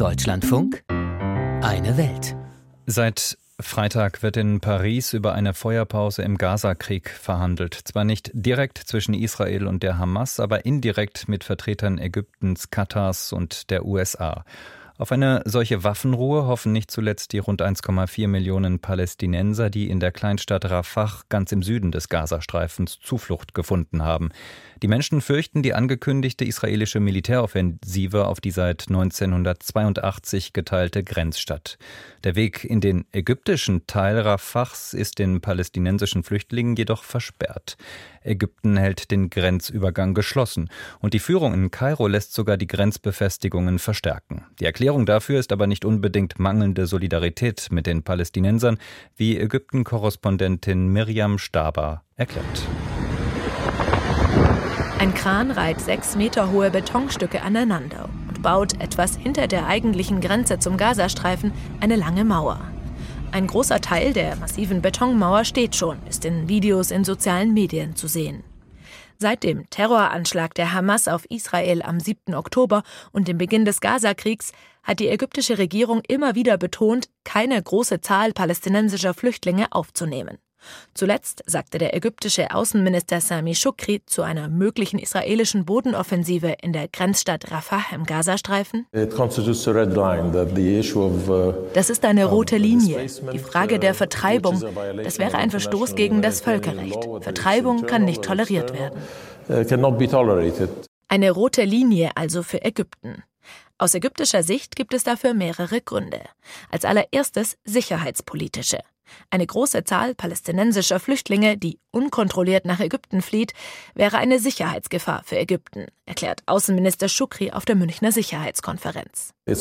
Deutschlandfunk Eine Welt. Seit Freitag wird in Paris über eine Feuerpause im Gazakrieg verhandelt. Zwar nicht direkt zwischen Israel und der Hamas, aber indirekt mit Vertretern Ägyptens, Katars und der USA. Auf eine solche Waffenruhe hoffen nicht zuletzt die rund 1,4 Millionen Palästinenser, die in der Kleinstadt Rafah ganz im Süden des Gazastreifens Zuflucht gefunden haben. Die Menschen fürchten die angekündigte israelische Militäroffensive auf die seit 1982 geteilte Grenzstadt. Der Weg in den ägyptischen Teil Rafahs ist den palästinensischen Flüchtlingen jedoch versperrt. Ägypten hält den Grenzübergang geschlossen und die Führung in Kairo lässt sogar die Grenzbefestigungen verstärken. Die Erklärung dafür ist aber nicht unbedingt mangelnde Solidarität mit den Palästinensern, wie Ägypten-Korrespondentin Miriam Staber erklärt. Ein Kran reiht sechs Meter hohe Betonstücke aneinander und baut etwas hinter der eigentlichen Grenze zum Gazastreifen eine lange Mauer. Ein großer Teil der massiven Betonmauer steht schon, ist in Videos in sozialen Medien zu sehen. Seit dem Terroranschlag der Hamas auf Israel am 7. Oktober und dem Beginn des Gazakriegs hat die ägyptische Regierung immer wieder betont, keine große Zahl palästinensischer Flüchtlinge aufzunehmen. Zuletzt sagte der ägyptische Außenminister Sami Shukri zu einer möglichen israelischen Bodenoffensive in der Grenzstadt Rafah im Gazastreifen. Uh, das ist eine rote Linie. Die Frage der Vertreibung, das wäre ein Verstoß gegen das Völkerrecht. Vertreibung kann nicht toleriert werden. Uh, eine rote Linie also für Ägypten. Aus ägyptischer Sicht gibt es dafür mehrere Gründe. Als allererstes sicherheitspolitische. Eine große Zahl palästinensischer Flüchtlinge, die unkontrolliert nach Ägypten flieht, wäre eine Sicherheitsgefahr für Ägypten, erklärt Außenminister Schukri auf der Münchner Sicherheitskonferenz. Uh,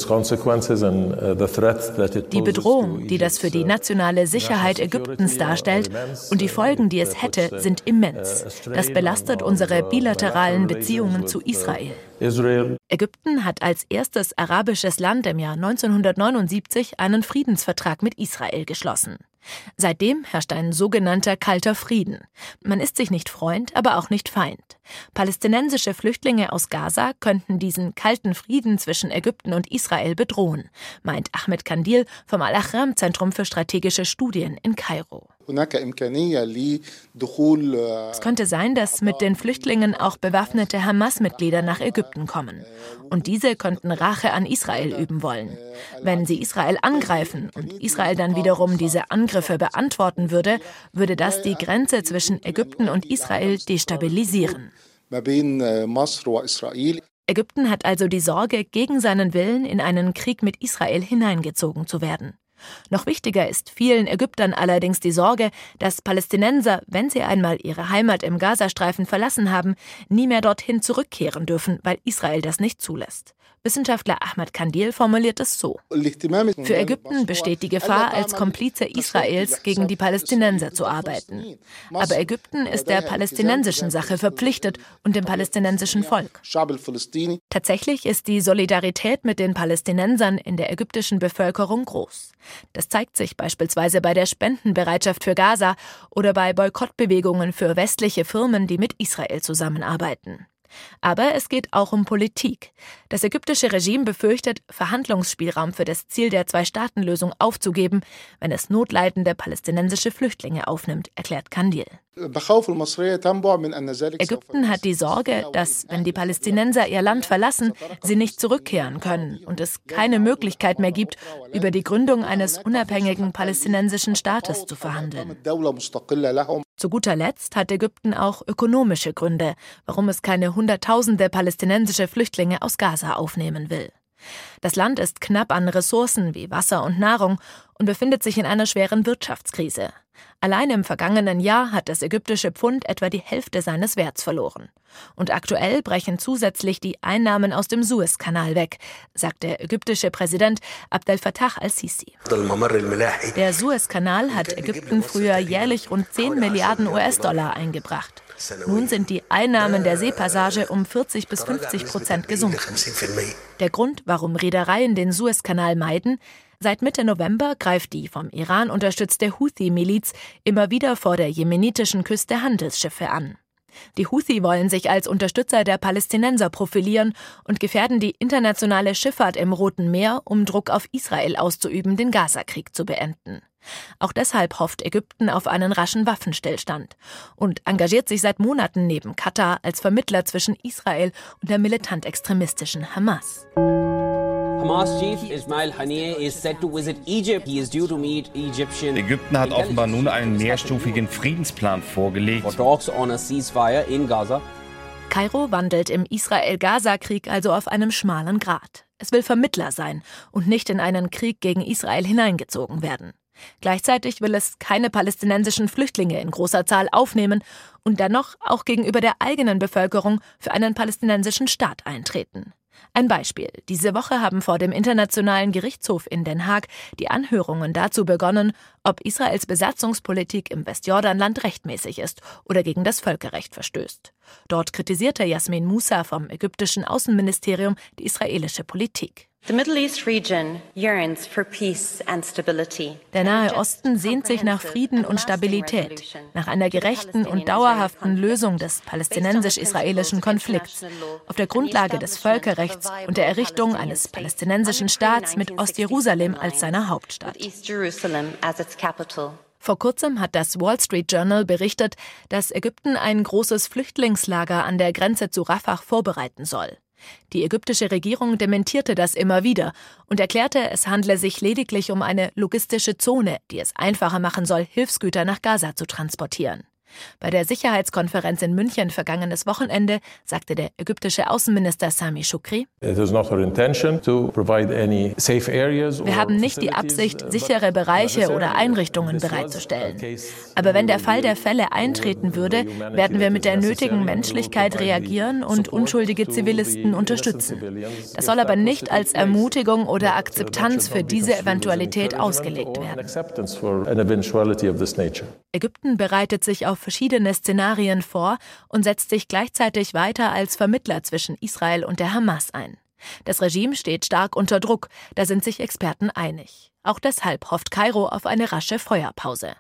die Bedrohung, die das für die nationale Sicherheit Ägyptens darstellt und die Folgen, die es hätte, sind immens. Das belastet unsere bilateralen Beziehungen zu Israel. Ägypten hat als erstes arabisches Land im Jahr 1979 einen Friedensvertrag mit Israel geschlossen. Seitdem herrscht ein sogenannter kalter Frieden. Man ist sich nicht Freund, aber auch nicht Feind. Palästinensische Flüchtlinge aus Gaza könnten diesen kalten Frieden zwischen Ägypten und Israel bedrohen, meint Ahmed Kandil vom Al-Ahram-Zentrum für strategische Studien in Kairo. Es könnte sein, dass mit den Flüchtlingen auch bewaffnete Hamas-Mitglieder nach Ägypten kommen. Und diese könnten Rache an Israel üben wollen. Wenn sie Israel angreifen und Israel dann wiederum diese Angriffe beantworten würde, würde das die Grenze zwischen Ägypten und Israel destabilisieren. Ägypten hat also die Sorge, gegen seinen Willen in einen Krieg mit Israel hineingezogen zu werden. Noch wichtiger ist vielen Ägyptern allerdings die Sorge, dass Palästinenser, wenn sie einmal ihre Heimat im Gazastreifen verlassen haben, nie mehr dorthin zurückkehren dürfen, weil Israel das nicht zulässt. Wissenschaftler Ahmad Kandil formuliert es so. Für Ägypten besteht die Gefahr, als Komplize Israels gegen die Palästinenser zu arbeiten. Aber Ägypten ist der palästinensischen Sache verpflichtet und dem palästinensischen Volk. Tatsächlich ist die Solidarität mit den Palästinensern in der ägyptischen Bevölkerung groß. Das zeigt sich beispielsweise bei der Spendenbereitschaft für Gaza oder bei Boykottbewegungen für westliche Firmen, die mit Israel zusammenarbeiten. Aber es geht auch um Politik. Das ägyptische Regime befürchtet, Verhandlungsspielraum für das Ziel der Zwei-Staaten-Lösung aufzugeben, wenn es notleidende palästinensische Flüchtlinge aufnimmt, erklärt Kandil. Ägypten hat die Sorge, dass, wenn die Palästinenser ihr Land verlassen, sie nicht zurückkehren können und es keine Möglichkeit mehr gibt, über die Gründung eines unabhängigen palästinensischen Staates zu verhandeln. Zu guter Letzt hat Ägypten auch ökonomische Gründe, warum es keine Hunderttausende palästinensische Flüchtlinge aus Gaza aufnehmen will. Das Land ist knapp an Ressourcen wie Wasser und Nahrung und befindet sich in einer schweren Wirtschaftskrise. Allein im vergangenen Jahr hat das ägyptische Pfund etwa die Hälfte seines Werts verloren. Und aktuell brechen zusätzlich die Einnahmen aus dem Suezkanal weg, sagt der ägyptische Präsident Abdel Fattah al-Sisi. Der Suezkanal hat Ägypten früher jährlich rund 10 Milliarden US-Dollar eingebracht. Nun sind die Einnahmen der Seepassage um 40 bis 50 Prozent gesunken. Der Grund, warum Reedereien den Suezkanal meiden, Seit Mitte November greift die vom Iran unterstützte Houthi-Miliz immer wieder vor der jemenitischen Küste Handelsschiffe an. Die Houthi wollen sich als Unterstützer der Palästinenser profilieren und gefährden die internationale Schifffahrt im Roten Meer, um Druck auf Israel auszuüben, den Gazakrieg zu beenden. Auch deshalb hofft Ägypten auf einen raschen Waffenstillstand und engagiert sich seit Monaten neben Katar als Vermittler zwischen Israel und der militant-extremistischen Hamas. Hamas chief Ismail Haniyeh is set to visit Egypt. He is due to meet Egyptian. Ägypten hat offenbar nun einen mehrstufigen Friedensplan vorgelegt. Kairo wandelt im Israel-Gaza-Krieg also auf einem schmalen Grat. Es will Vermittler sein und nicht in einen Krieg gegen Israel hineingezogen werden. Gleichzeitig will es keine palästinensischen Flüchtlinge in großer Zahl aufnehmen und dennoch auch gegenüber der eigenen Bevölkerung für einen palästinensischen Staat eintreten. Ein Beispiel. Diese Woche haben vor dem Internationalen Gerichtshof in Den Haag die Anhörungen dazu begonnen, ob Israels Besatzungspolitik im Westjordanland rechtmäßig ist oder gegen das Völkerrecht verstößt. Dort kritisierte Jasmin Musa vom ägyptischen Außenministerium die israelische Politik. Der Nahe Osten sehnt sich nach Frieden und Stabilität, nach einer gerechten und dauerhaften Lösung des palästinensisch-israelischen Konflikts auf der Grundlage des Völkerrechts und der Errichtung eines palästinensischen Staats mit Ostjerusalem als seiner Hauptstadt. Vor kurzem hat das Wall Street Journal berichtet, dass Ägypten ein großes Flüchtlingslager an der Grenze zu Rafah vorbereiten soll. Die ägyptische Regierung dementierte das immer wieder und erklärte, es handle sich lediglich um eine logistische Zone, die es einfacher machen soll, Hilfsgüter nach Gaza zu transportieren. Bei der Sicherheitskonferenz in München vergangenes Wochenende sagte der ägyptische Außenminister Sami Shukri, Wir haben nicht die Absicht, sichere Bereiche oder Einrichtungen bereitzustellen. Aber wenn der Fall der Fälle eintreten würde, werden wir mit der nötigen Menschlichkeit reagieren und unschuldige Zivilisten unterstützen. Das soll aber nicht als Ermutigung oder Akzeptanz für diese Eventualität ausgelegt werden. Ägypten bereitet sich auf verschiedene Szenarien vor und setzt sich gleichzeitig weiter als Vermittler zwischen Israel und der Hamas ein. Das Regime steht stark unter Druck, da sind sich Experten einig. Auch deshalb hofft Kairo auf eine rasche Feuerpause.